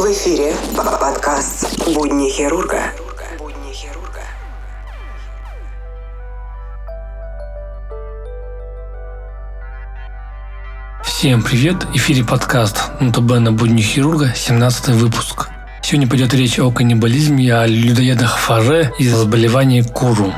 В эфире подкаст «Будни хирурга». Всем привет! В эфире подкаст НТБ на будни хирурга, 17 выпуск. Сегодня пойдет речь о каннибализме, о людоедах фаже и заболевании куру.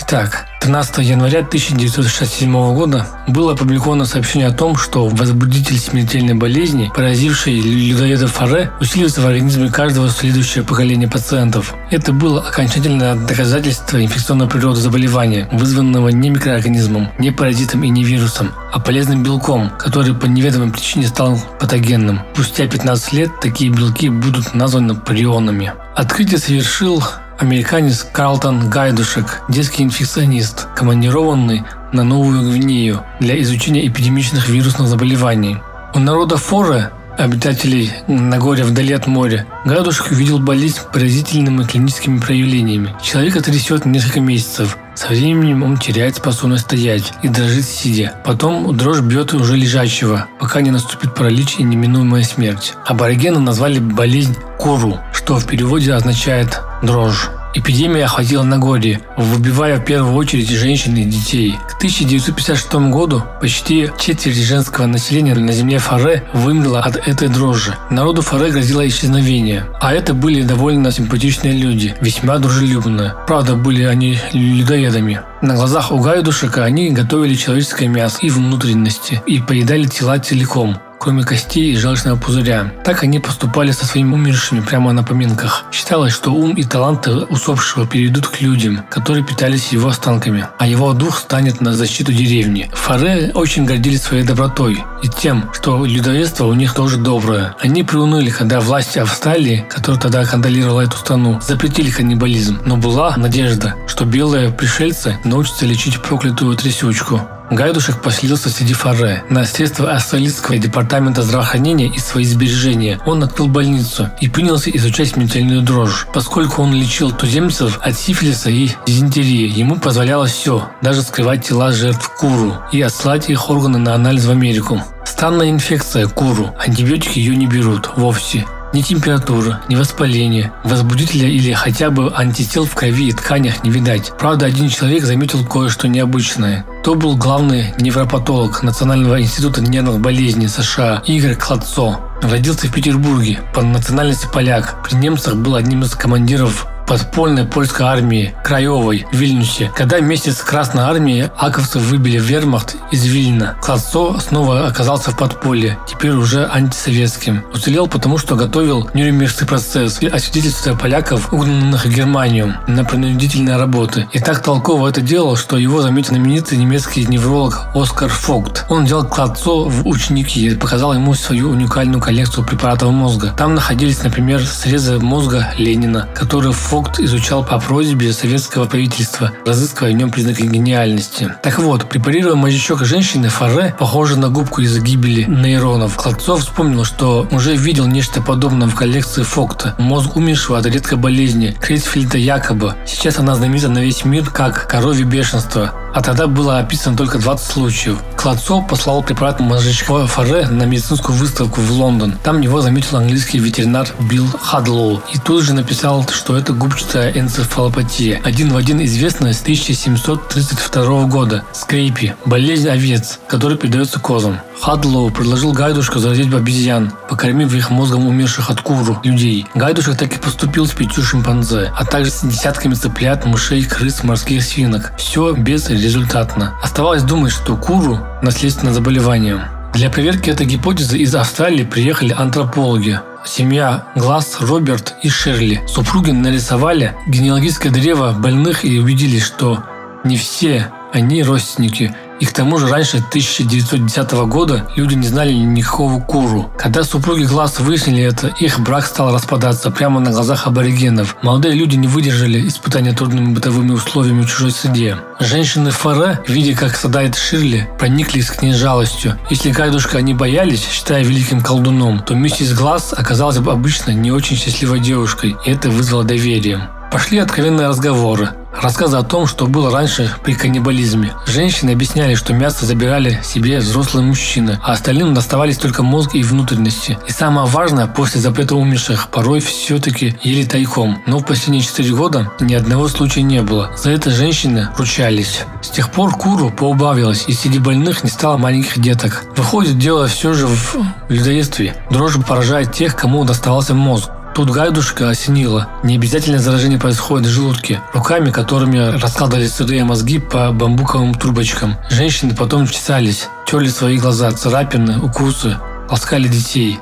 Итак, 13 января 1967 года было опубликовано сообщение о том, что возбудитель смертельной болезни, поразивший людоеда Фаре, усиливается в организме каждого следующего поколения пациентов. Это было окончательное доказательство инфекционной природы заболевания, вызванного не микроорганизмом, не паразитом и не вирусом, а полезным белком, который по неведомой причине стал патогенным. Спустя 15 лет такие белки будут названы прионами. Открытие совершил Американец Карлтон Гайдушек, детский инфекционист, командированный на Новую Гвинею для изучения эпидемичных вирусных заболеваний. У народа Форе, обитателей Нагорья вдали от моря, Гайдушек увидел болезнь поразительными клиническими проявлениями. Человека трясет несколько месяцев. Со временем он теряет способность стоять и дрожит сидя. Потом дрожь бьет уже лежачего, пока не наступит паралич и неминуемая смерть. Аборигены назвали болезнь Куру, что в переводе означает дрожь. Эпидемия охватила Нагорье, выбивая в первую очередь женщин и детей. К 1956 году почти четверть женского населения на земле Фаре вымерла от этой дрожжи. Народу Фаре грозило исчезновение. А это были довольно симпатичные люди, весьма дружелюбные. Правда, были они людоедами. На глазах у Гайдушека они готовили человеческое мясо и внутренности и поедали тела целиком кроме костей и желчного пузыря. Так они поступали со своими умершими прямо на поминках. Считалось, что ум и таланты усопшего перейдут к людям, которые питались его останками, а его дух станет на защиту деревни. Фаре очень гордились своей добротой и тем, что людоедство у них тоже доброе. Они приуныли, когда власти Австралии, которая тогда контролировала эту страну, запретили каннибализм. Но была надежда, что белые пришельцы научатся лечить проклятую трясючку. Гайдушек поселился среди Фаре. На средства австралийского департамента здравоохранения и свои сбережения он открыл больницу и принялся изучать смертельную дрожь. Поскольку он лечил туземцев от сифилиса и дизентерии, ему позволялось все, даже скрывать тела жертв куру и отслать их органы на анализ в Америку. Странная инфекция куру. Антибиотики ее не берут вовсе. Ни температура, ни воспаление, возбудителя или хотя бы антител в крови и тканях не видать. Правда, один человек заметил кое-что необычное. То был главный невропатолог Национального института нервных болезней США Игорь Кладцо. Родился в Петербурге, по национальности поляк. При немцах был одним из командиров подпольной польской армии Краевой в Вильнюсе. Когда вместе с Красной армией аковцы выбили вермахт из Вильна, Кладцо снова оказался в подполье, теперь уже антисоветским. Уцелел потому, что готовил Нюрнбергский процесс и освидетельствуя поляков, угнанных в Германию на принудительные работы. И так толково это делал, что его заметил знаменитый немецкий невролог Оскар Фогт. Он взял Кладцо в ученики и показал ему свою уникальную коллекцию препаратов мозга. Там находились, например, срезы мозга Ленина, которые Фогт Фогт изучал по просьбе советского правительства, разыскивая в нем признаки гениальности. Так вот, препарируя мозжечок женщины, Фаре, похожий на губку из-за гибели нейронов, Кладцов вспомнил, что уже видел нечто подобное в коллекции Фогта. Мозг умершего от редкой болезни, Крейсфельда якобы. Сейчас она знаменита на весь мир как коровье бешенство а тогда было описано только 20 случаев. Кладцов послал препарат мозжечкового фаре на медицинскую выставку в Лондон. Там его заметил английский ветеринар Билл Хадлоу и тут же написал, что это губчатая энцефалопатия, один в один известная с 1732 года, скрейпи, болезнь овец, которая передается козам. Хадлоу предложил Гайдушку заразить обезьян, покормив их мозгом умерших от куру людей. Гайдушек так и поступил с пятью шимпанзе, а также с десятками цыплят, мышей, крыс, морских свинок. Все безрезультатно. Оставалось думать, что куру – наследственное заболевание. Для проверки этой гипотезы из Австралии приехали антропологи. Семья Глаз, Роберт и Шерли. Супруги нарисовали генеалогическое древо больных и убедились, что не все они родственники – и к тому же раньше 1910 года люди не знали никакого куру. Когда супруги Глаз выяснили это, их брак стал распадаться прямо на глазах аборигенов. Молодые люди не выдержали испытания трудными бытовыми условиями в чужой среде. Женщины Фаре, видя, как страдает Ширли, прониклись к ней жалостью. Если Гайдушка они боялись, считая великим колдуном, то миссис Глаз оказалась бы обычно не очень счастливой девушкой, и это вызвало доверие. Пошли откровенные разговоры. Рассказы о том, что было раньше при каннибализме. Женщины объясняли, что мясо забирали себе взрослые мужчины, а остальным доставались только мозг и внутренности. И самое важное, после запрета умерших порой все-таки ели тайком. Но в последние 4 года ни одного случая не было. За это женщины ручались. С тех пор куру поубавилось, и среди больных не стало маленьких деток. Выходит, дело все же в людоедстве. Дрожь поражает тех, кому доставался мозг. Тут гайдушка осенила. Не обязательно заражение происходит в желудке. Руками, которыми раскладывали сырые мозги по бамбуковым трубочкам. Женщины потом чесались, терли свои глаза, царапины, укусы, ласкали детей.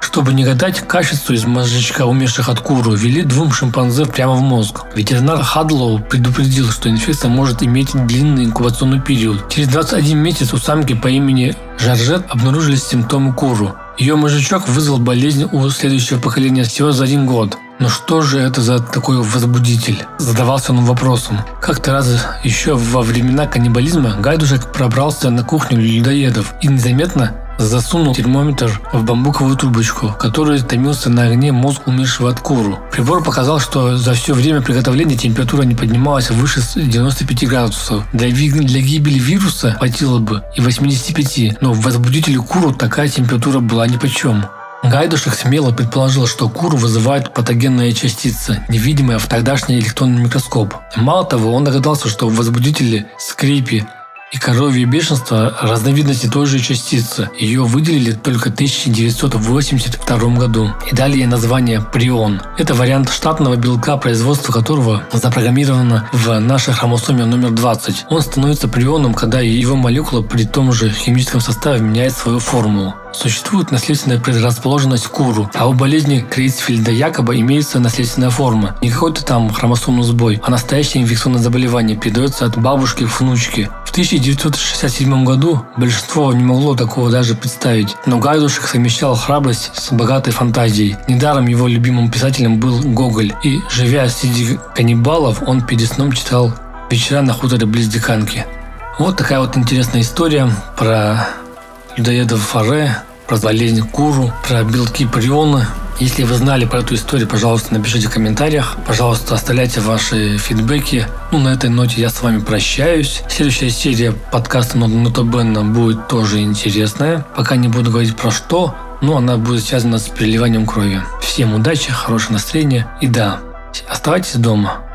Чтобы не гадать, качеству из мозжечка умерших от куру ввели двум шимпанзе прямо в мозг. Ветеринар Хадлоу предупредил, что инфекция может иметь длинный инкубационный период. Через 21 месяц у самки по имени Жаржет обнаружились симптомы куру. Ее мозжечок вызвал болезнь у следующего поколения всего за один год. Но что же это за такой возбудитель? Задавался он вопросом. Как-то раз еще во времена каннибализма Гайдушек пробрался на кухню людоедов и незаметно засунул термометр в бамбуковую трубочку, который томился на огне мозг умершего от куру. Прибор показал, что за все время приготовления температура не поднималась выше 95 градусов. Для, для гибели вируса хватило бы и 85, но в возбудителе куру такая температура была ни по чем. Гайдушек смело предположил, что куру вызывает патогенная частица, невидимая в тогдашний электронный микроскоп. Мало того, он догадался, что в возбудителе скрипи и коровье бешенство – разновидности той же частицы. Ее выделили только в 1982 году и дали ей название прион. Это вариант штатного белка, производство которого запрограммировано в нашей хромосоме номер 20. Он становится прионом, когда его молекула при том же химическом составе меняет свою формулу. Существует наследственная предрасположенность к куру, а у болезни Крейцфельда якобы имеется наследственная форма. Не какой-то там хромосомный сбой, а настоящее инфекционное заболевание передается от бабушки к внучке. В 1967 году большинство не могло такого даже представить, но Гайдушек совмещал храбрость с богатой фантазией. Недаром его любимым писателем был Гоголь, и, живя среди каннибалов, он перед сном читал «Вечера на хуторе близ Диканки». Вот такая вот интересная история про людоедов фаре, про болезнь куру, про белки приона. Если вы знали про эту историю, пожалуйста, напишите в комментариях. Пожалуйста, оставляйте ваши фидбэки. Ну, на этой ноте я с вами прощаюсь. Следующая серия подкаста Нотобенна будет тоже интересная. Пока не буду говорить про что, но она будет связана с переливанием крови. Всем удачи, хорошего настроения и да, оставайтесь дома.